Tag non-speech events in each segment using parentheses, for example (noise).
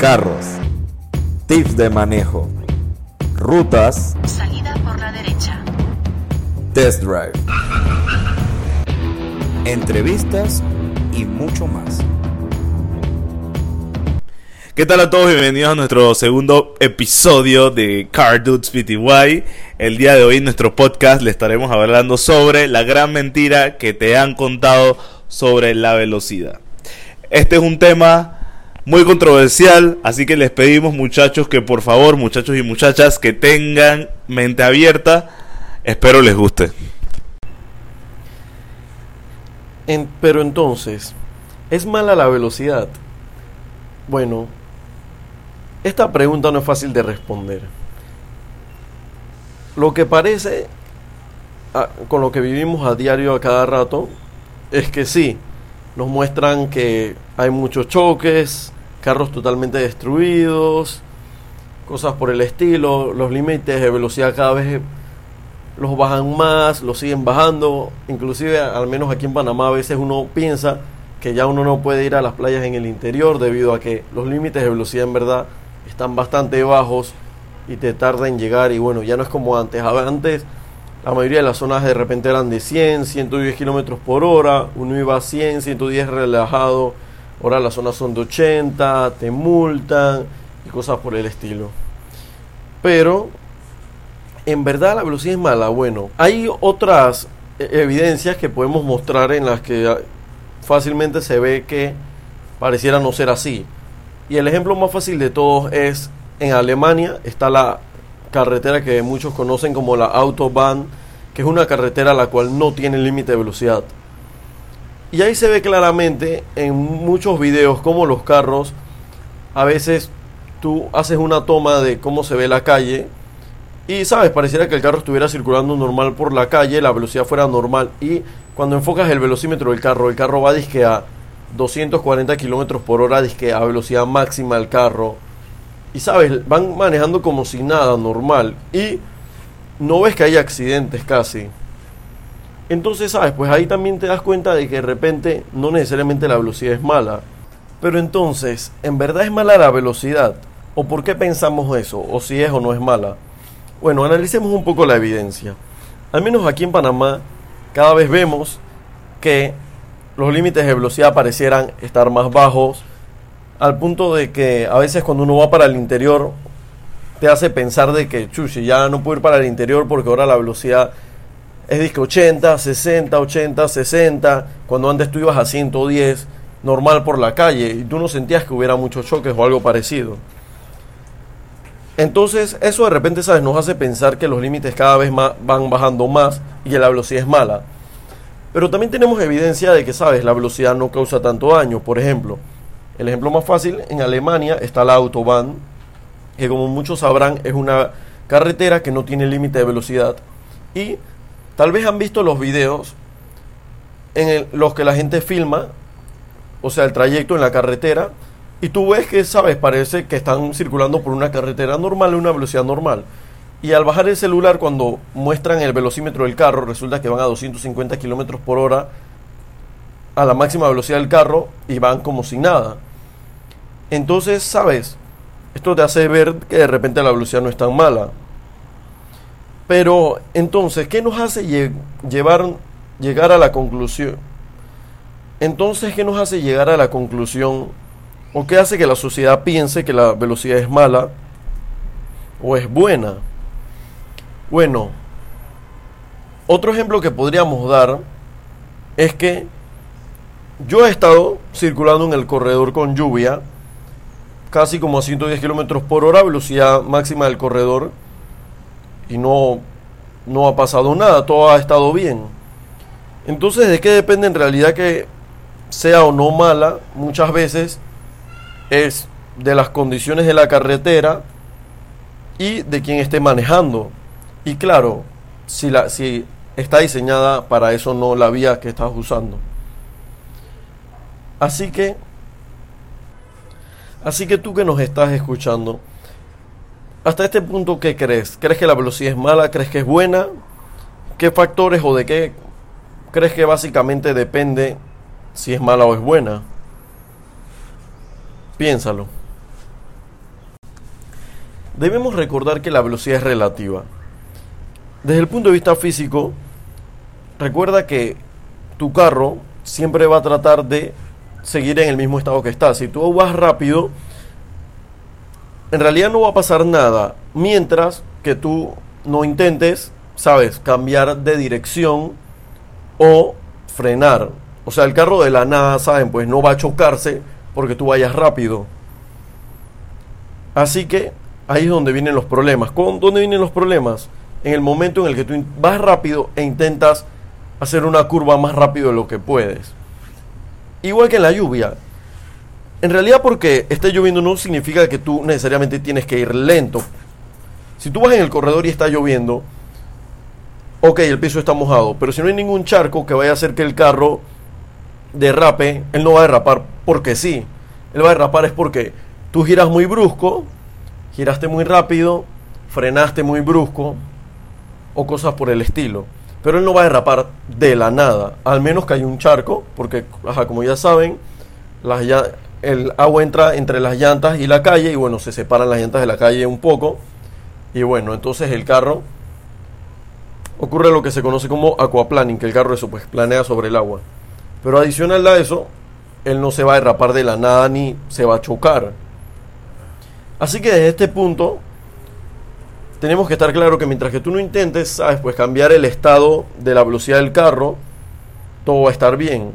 carros, tips de manejo, rutas, Salida por la derecha. test drive, entrevistas y mucho más. ¿Qué tal a todos? Bienvenidos a nuestro segundo episodio de Car Dudes PTY. El día de hoy en nuestro podcast le estaremos hablando sobre la gran mentira que te han contado sobre la velocidad. Este es un tema muy controversial, así que les pedimos muchachos que por favor, muchachos y muchachas, que tengan mente abierta. Espero les guste. Pero entonces, ¿es mala la velocidad? Bueno, esta pregunta no es fácil de responder. Lo que parece, a- con lo que vivimos a diario a cada rato, es que sí, nos muestran que hay muchos choques, carros totalmente destruidos, cosas por el estilo, los límites de velocidad cada vez los bajan más, los siguen bajando. Inclusive, al menos aquí en Panamá, a veces uno piensa que ya uno no puede ir a las playas en el interior debido a que los límites de velocidad en verdad están bastante bajos y te tarda en llegar y bueno, ya no es como antes. Antes la mayoría de las zonas de repente eran de 100, 110 kilómetros por hora, uno iba a 100, 110 relajado, ahora las zonas son de 80, te multan y cosas por el estilo. Pero en verdad la velocidad es mala. Bueno, hay otras eh, evidencias que podemos mostrar en las que ah, fácilmente se ve que pareciera no ser así. Y el ejemplo más fácil de todos es en Alemania está la carretera que muchos conocen como la Autobahn, que es una carretera la cual no tiene límite de velocidad. Y ahí se ve claramente en muchos videos como los carros, a veces tú haces una toma de cómo se ve la calle y sabes, pareciera que el carro estuviera circulando normal por la calle, la velocidad fuera normal. Y cuando enfocas el velocímetro del carro, el carro va disque a 240 kilómetros por hora, disque a velocidad máxima el carro. Y sabes, van manejando como si nada, normal. Y no ves que hay accidentes casi. Entonces, sabes, pues ahí también te das cuenta de que de repente no necesariamente la velocidad es mala. Pero entonces, ¿en verdad es mala la velocidad? ¿O por qué pensamos eso? ¿O si es o no es mala? Bueno, analicemos un poco la evidencia. Al menos aquí en Panamá, cada vez vemos que los límites de velocidad parecieran estar más bajos, al punto de que a veces cuando uno va para el interior, te hace pensar de que, chuchi, ya no puedo ir para el interior porque ahora la velocidad es disque 80, 60, 80, 60, cuando antes tú ibas a 110, normal por la calle, y tú no sentías que hubiera muchos choques o algo parecido. Entonces, eso de repente, ¿sabes? Nos hace pensar que los límites cada vez más van bajando más y que la velocidad es mala. Pero también tenemos evidencia de que, ¿sabes? La velocidad no causa tanto daño. Por ejemplo, el ejemplo más fácil, en Alemania está la Autobahn, que como muchos sabrán es una carretera que no tiene límite de velocidad. Y tal vez han visto los videos en los que la gente filma, o sea, el trayecto en la carretera, y tú ves que, sabes, parece que están circulando por una carretera normal una velocidad normal. Y al bajar el celular, cuando muestran el velocímetro del carro, resulta que van a 250 kilómetros por hora a la máxima velocidad del carro y van como si nada. Entonces, sabes, esto te hace ver que de repente la velocidad no es tan mala. Pero entonces, ¿qué nos hace lle- llevar, llegar a la conclusión? Entonces, ¿qué nos hace llegar a la conclusión? ¿O qué hace que la sociedad piense que la velocidad es mala o es buena? Bueno, otro ejemplo que podríamos dar es que yo he estado circulando en el corredor con lluvia, casi como a 110 kilómetros por hora, velocidad máxima del corredor, y no, no ha pasado nada, todo ha estado bien. Entonces, ¿de qué depende en realidad que sea o no mala? Muchas veces es de las condiciones de la carretera y de quien esté manejando. Y claro, si, la, si está diseñada para eso, no la vía que estás usando. Así que, así que tú que nos estás escuchando, hasta este punto, ¿qué crees? ¿Crees que la velocidad es mala? ¿Crees que es buena? ¿Qué factores o de qué crees que básicamente depende si es mala o es buena? Piénsalo. debemos recordar que la velocidad es relativa. Desde el punto de vista físico, recuerda que tu carro siempre va a tratar de seguir en el mismo estado que está. Si tú vas rápido, en realidad no va a pasar nada, mientras que tú no intentes, sabes, cambiar de dirección o frenar. O sea, el carro de la nada, saben, pues no va a chocarse porque tú vayas rápido. Así que ahí es donde vienen los problemas. ¿Con dónde vienen los problemas? En el momento en el que tú vas rápido e intentas hacer una curva más rápido de lo que puedes. Igual que en la lluvia. En realidad porque esté lloviendo no significa que tú necesariamente tienes que ir lento. Si tú vas en el corredor y está lloviendo, ok, el piso está mojado, pero si no hay ningún charco que vaya a hacer que el carro derrape, él no va a derrapar porque sí. Él va a derrapar es porque tú giras muy brusco, giraste muy rápido, frenaste muy brusco o cosas por el estilo. Pero él no va a derrapar de la nada, al menos que haya un charco, porque como ya saben, las ya, el agua entra entre las llantas y la calle y bueno, se separan las llantas de la calle un poco y bueno, entonces el carro ocurre lo que se conoce como aquaplaning, que el carro eso pues planea sobre el agua. Pero adicional a eso, él no se va a derrapar de la nada ni se va a chocar. Así que desde este punto tenemos que estar claro que mientras que tú no intentes, sabes, pues cambiar el estado de la velocidad del carro, todo va a estar bien.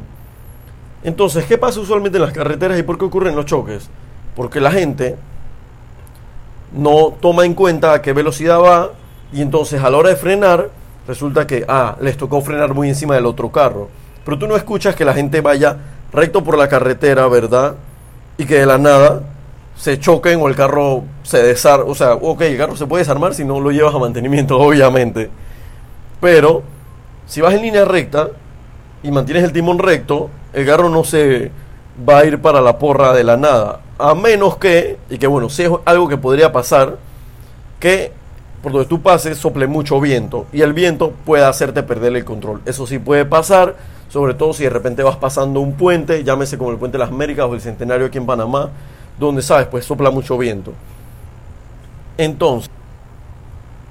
Entonces, ¿qué pasa usualmente en las carreteras y por qué ocurren los choques? Porque la gente no toma en cuenta a qué velocidad va y entonces a la hora de frenar resulta que, ah, les tocó frenar muy encima del otro carro. Pero tú no escuchas que la gente vaya recto por la carretera, ¿verdad? Y que de la nada se choquen o el carro se desarma. O sea, ok, el carro se puede desarmar si no lo llevas a mantenimiento, (laughs) obviamente. Pero si vas en línea recta y mantienes el timón recto, el carro no se va a ir para la porra de la nada. A menos que, y que bueno, si es algo que podría pasar, que por donde tú pases sople mucho viento y el viento puede hacerte perder el control. Eso sí puede pasar, sobre todo si de repente vas pasando un puente, llámese como el puente de las Américas o el Centenario aquí en Panamá, donde sabes, pues sopla mucho viento. Entonces,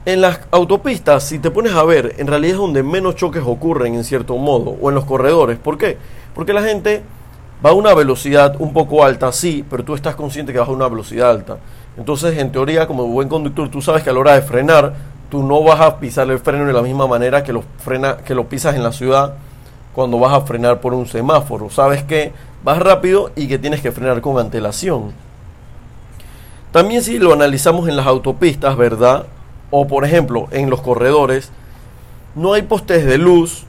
en las autopistas, si te pones a ver, en realidad es donde menos choques ocurren en cierto modo, o en los corredores. ¿Por qué? Porque la gente va a una velocidad un poco alta, sí, pero tú estás consciente que vas a una velocidad alta. Entonces, en teoría, como buen conductor, tú sabes que a la hora de frenar, tú no vas a pisar el freno de la misma manera que lo, frena, que lo pisas en la ciudad cuando vas a frenar por un semáforo. Sabes que vas rápido y que tienes que frenar con antelación. También si lo analizamos en las autopistas, ¿verdad? O por ejemplo en los corredores, no hay postes de luz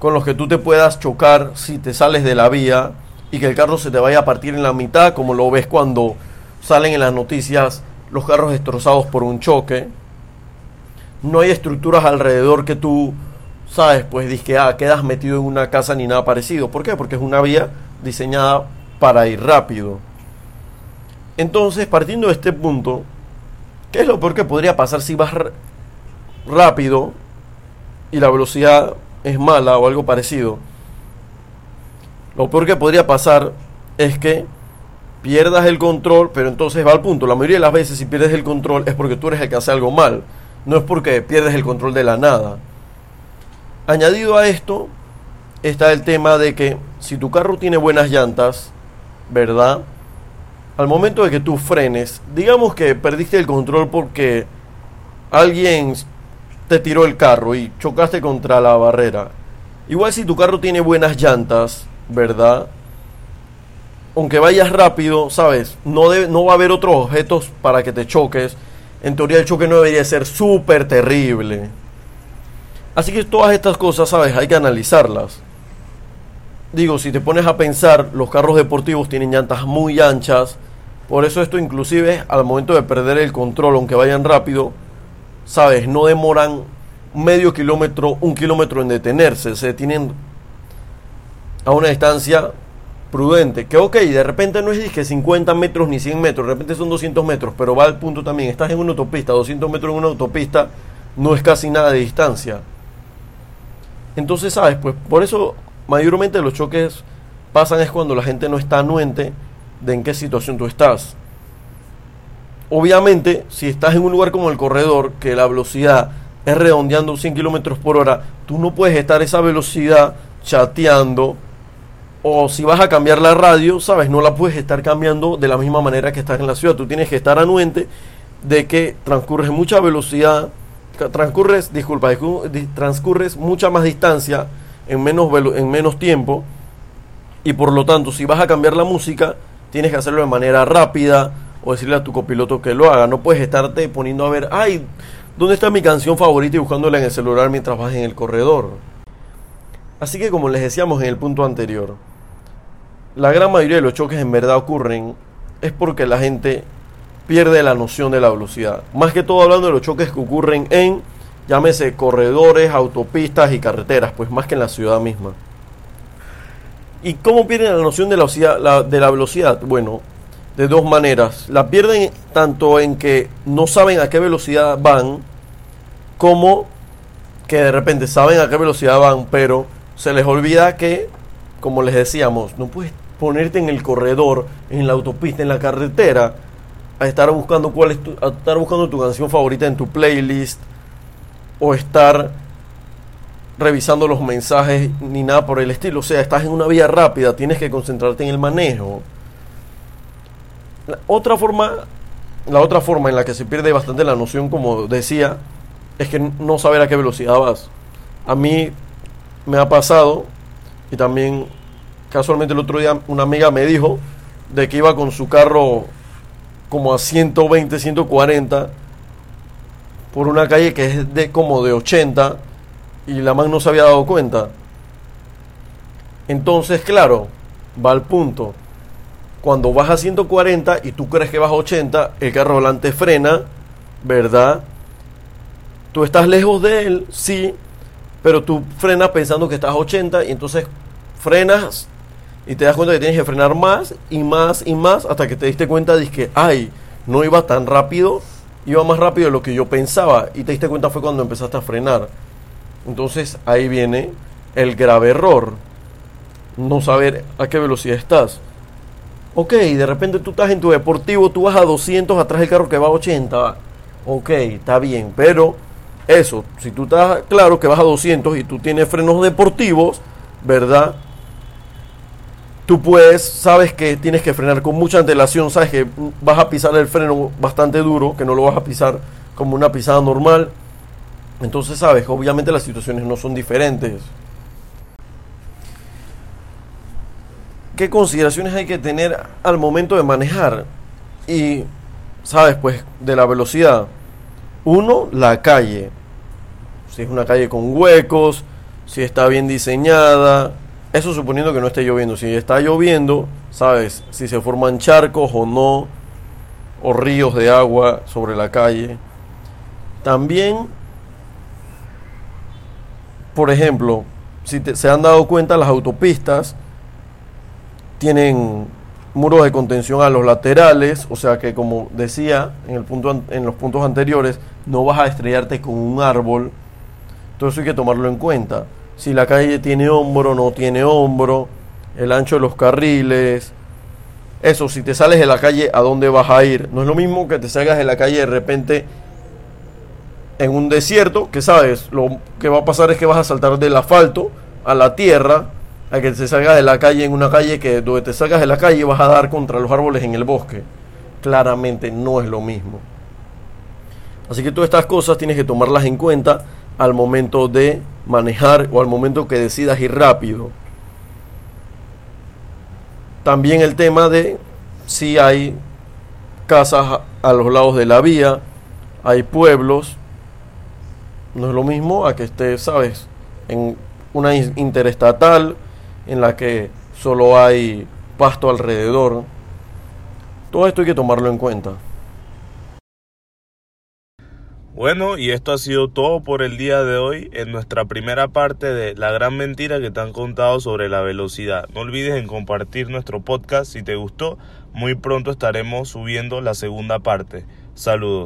con los que tú te puedas chocar si te sales de la vía y que el carro se te vaya a partir en la mitad, como lo ves cuando salen en las noticias los carros destrozados por un choque. No hay estructuras alrededor que tú sabes, pues dices que ah, quedas metido en una casa ni nada parecido. ¿Por qué? Porque es una vía diseñada para ir rápido. Entonces, partiendo de este punto, ¿qué es lo peor que podría pasar si vas rápido y la velocidad es mala o algo parecido? Lo peor que podría pasar es que pierdas el control, pero entonces va al punto. La mayoría de las veces si pierdes el control es porque tú eres el que hace algo mal, no es porque pierdes el control de la nada. Añadido a esto está el tema de que si tu carro tiene buenas llantas, ¿verdad? Al momento de que tú frenes, digamos que perdiste el control porque alguien te tiró el carro y chocaste contra la barrera. Igual si tu carro tiene buenas llantas, ¿verdad? Aunque vayas rápido, ¿sabes? No, no va a haber otros objetos para que te choques. En teoría el choque no debería ser súper terrible. Así que todas estas cosas, ¿sabes? Hay que analizarlas. Digo, si te pones a pensar, los carros deportivos tienen llantas muy anchas. Por eso esto inclusive al momento de perder el control, aunque vayan rápido, ¿sabes? No demoran medio kilómetro, un kilómetro en detenerse. Se detienen a una distancia prudente. Que ok, de repente no es que 50 metros ni 100 metros, de repente son 200 metros, pero va al punto también. Estás en una autopista, 200 metros en una autopista no es casi nada de distancia. Entonces, ¿sabes? Pues por eso mayormente los choques pasan es cuando la gente no está anuente de en qué situación tú estás. Obviamente, si estás en un lugar como el corredor, que la velocidad es redondeando 100 kilómetros por hora, tú no puedes estar esa velocidad chateando. O si vas a cambiar la radio, sabes, no la puedes estar cambiando de la misma manera que estás en la ciudad. Tú tienes que estar anuente de que transcurres mucha velocidad, transcurres, disculpa, discu- di- transcurres mucha más distancia en menos, velo- en menos tiempo. Y por lo tanto, si vas a cambiar la música, tienes que hacerlo de manera rápida o decirle a tu copiloto que lo haga. No puedes estarte poniendo a ver, ay, ¿dónde está mi canción favorita y buscándola en el celular mientras vas en el corredor? Así que como les decíamos en el punto anterior, la gran mayoría de los choques en verdad ocurren es porque la gente pierde la noción de la velocidad. Más que todo hablando de los choques que ocurren en, llámese, corredores, autopistas y carreteras, pues más que en la ciudad misma. ¿Y cómo pierden la noción de la velocidad? de la velocidad? Bueno, de dos maneras. La pierden tanto en que no saben a qué velocidad van, como que de repente saben a qué velocidad van, pero se les olvida que, como les decíamos, no puedes ponerte en el corredor, en la autopista, en la carretera, a estar buscando cuál es tu, a estar buscando tu canción favorita en tu playlist o estar revisando los mensajes ni nada por el estilo. O sea, estás en una vía rápida, tienes que concentrarte en el manejo. Otra forma, la otra forma en la que se pierde bastante la noción, como decía, es que no saber a qué velocidad vas. A mí me ha pasado y también casualmente el otro día una amiga me dijo de que iba con su carro como a 120, 140 por una calle que es de como de 80 y la man no se había dado cuenta. Entonces, claro, va al punto. Cuando vas a 140 y tú crees que vas a 80, el carro volante frena, ¿verdad? Tú estás lejos de él, sí, pero tú frenas pensando que estás a 80 y entonces frenas y te das cuenta que tienes que frenar más y más y más hasta que te diste cuenta de que, ay, no iba tan rápido, iba más rápido de lo que yo pensaba y te diste cuenta fue cuando empezaste a frenar. Entonces ahí viene el grave error, no saber a qué velocidad estás. Ok, de repente tú estás en tu deportivo, tú vas a 200 atrás del carro que va a 80. Ok, está bien, pero eso, si tú estás claro que vas a 200 y tú tienes frenos deportivos, ¿verdad? Tú puedes, sabes que tienes que frenar con mucha antelación, sabes que vas a pisar el freno bastante duro, que no lo vas a pisar como una pisada normal. Entonces, sabes, obviamente las situaciones no son diferentes. ¿Qué consideraciones hay que tener al momento de manejar? Y, sabes, pues, de la velocidad. Uno, la calle. Si es una calle con huecos, si está bien diseñada. Eso suponiendo que no esté lloviendo. Si está lloviendo, sabes, si se forman charcos o no, o ríos de agua sobre la calle. También, por ejemplo, si se han dado cuenta, las autopistas tienen muros de contención a los laterales, o sea que como decía en, el punto, en los puntos anteriores, no vas a estrellarte con un árbol. Todo eso hay que tomarlo en cuenta. Si la calle tiene hombro, no tiene hombro, el ancho de los carriles. Eso, si te sales de la calle, ¿a dónde vas a ir? No es lo mismo que te salgas de la calle de repente en un desierto, que sabes, lo que va a pasar es que vas a saltar del asfalto a la tierra, a que te salgas de la calle en una calle que donde te salgas de la calle vas a dar contra los árboles en el bosque. Claramente no es lo mismo. Así que todas estas cosas tienes que tomarlas en cuenta al momento de manejar o al momento que decidas ir rápido. También el tema de si hay casas a- los lados de la vía, hay pueblos, no es lo mismo a que estés, sabes, en una in- interestatal en la que solo hay pasto alrededor. Todo esto hay que tomarlo en cuenta. Bueno, y esto ha sido todo por el día de hoy en nuestra primera parte de La gran mentira que te han contado sobre la velocidad. No olvides en compartir nuestro podcast si te gustó. Muy pronto estaremos subiendo la segunda parte. Saludos.